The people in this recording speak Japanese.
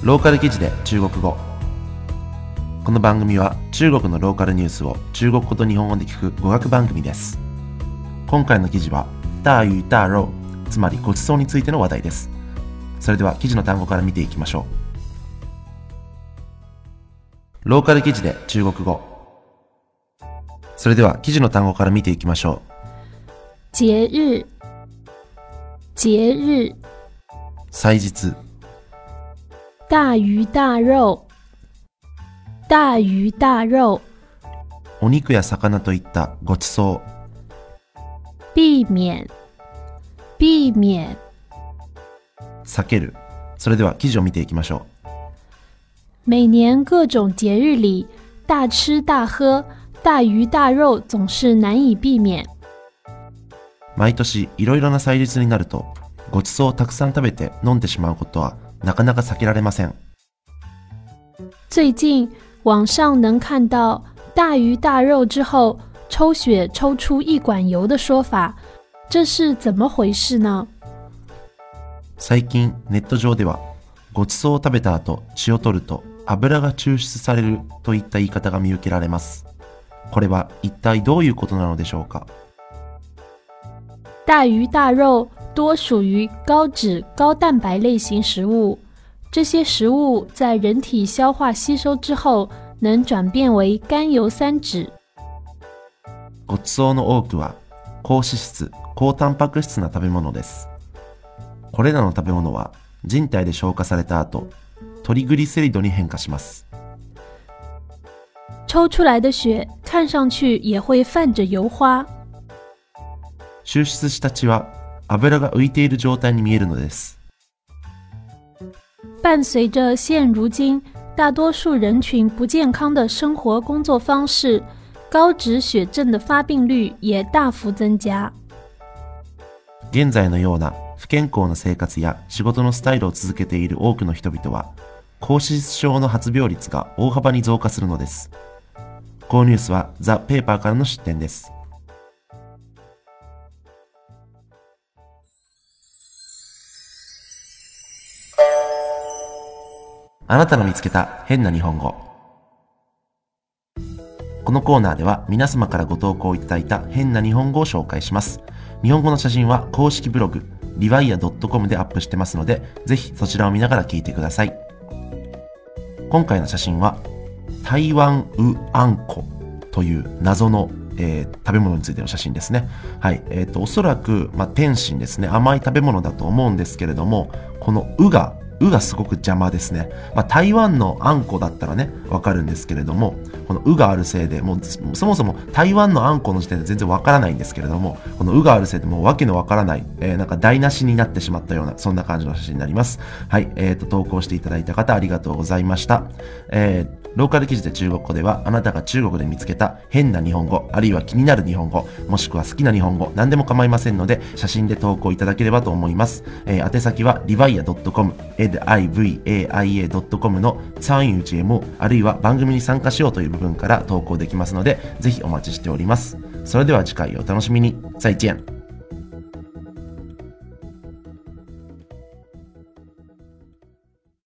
ローカル記事で中国語。この番組は中国のローカルニュースを中国語と日本語で聞く語学番組です。今回の記事は大魚大肉つまりごちそうについての話題です。それでは記事の単語から見ていきましょう。ローカル記事で中国語。それでは記事の単語から見ていきましょう。节日，节日，祭日大鱼大肉，大鱼大肉，お肉や魚といったごちそう。避免，避免，避ける。それでは記事を見ていきましょう。每年各种节日里，大吃大喝、大鱼大肉总是难以避免。毎年いろいろな祭日になるとごちそうをたくさん食べて飲んでしまうことはなかなか避けられません。最近网上能看到“大鱼大肉”之后抽血抽出一管油的说法，这是怎么回事呢？最近ネット上ではごちそうを食べた後血を取ると油が抽出されるといった言い方が見受けられます。これは一体どういうことなのでしょうか？大鱼大肉多属于高脂高蛋白类型食物，这些食物在人体消化吸收之后，能转变为甘油三酯。ごちそうの多くは高脂質高タンパク質な食べ物ですこれらの食べ物は人体で消化された後トリグリセリドに変化します抽出来的血看上去也会泛着油花。抽出した血は油が浮いている状態に見えるのです。伴随着现如今大多数人群不健康的生活工作方式，高脂血症的发病率也大幅增加。現在のような不健康な生活や仕事のスタイルを続けている多くの人々は高脂質症の発病率が大幅に増加するのです。このニュースはザ・ペーパーからの出展ですあなたの見つけた変な日本語このコーナーでは皆様からご投稿いただいた変な日本語を紹介します。日本語の写真は公式ブログ、リワイア .com でアップしてますので、ぜひそちらを見ながら聞いてください。今回の写真は、台湾ウアンコという謎の、えー食べ物についての写真ですね。はい。えっ、と、おそらく、まあ、天津ですね。甘い食べ物だと思うんですけれども、このウがうがすごく邪魔ですね。まあ、台湾のあんこだったらね、わかるんですけれども、このうがあるせいで、もうそもそも台湾のあんこの時点で全然わからないんですけれども、このうがあるせいでもうわけのわからない、えー、なんか台無しになってしまったような、そんな感じの写真になります。はい、えっ、と、投稿していただいた方ありがとうございました。えーローカル記事で中国語では、あなたが中国で見つけた変な日本語、あるいは気になる日本語、もしくは好きな日本語、何でも構いませんので、写真で投稿いただければと思います。えー宛先は rivia.com、livaia.com の参与 GMO、あるいは番組に参加しようという部分から投稿できますので、ぜひお待ちしております。それでは次回お楽しみに。再见。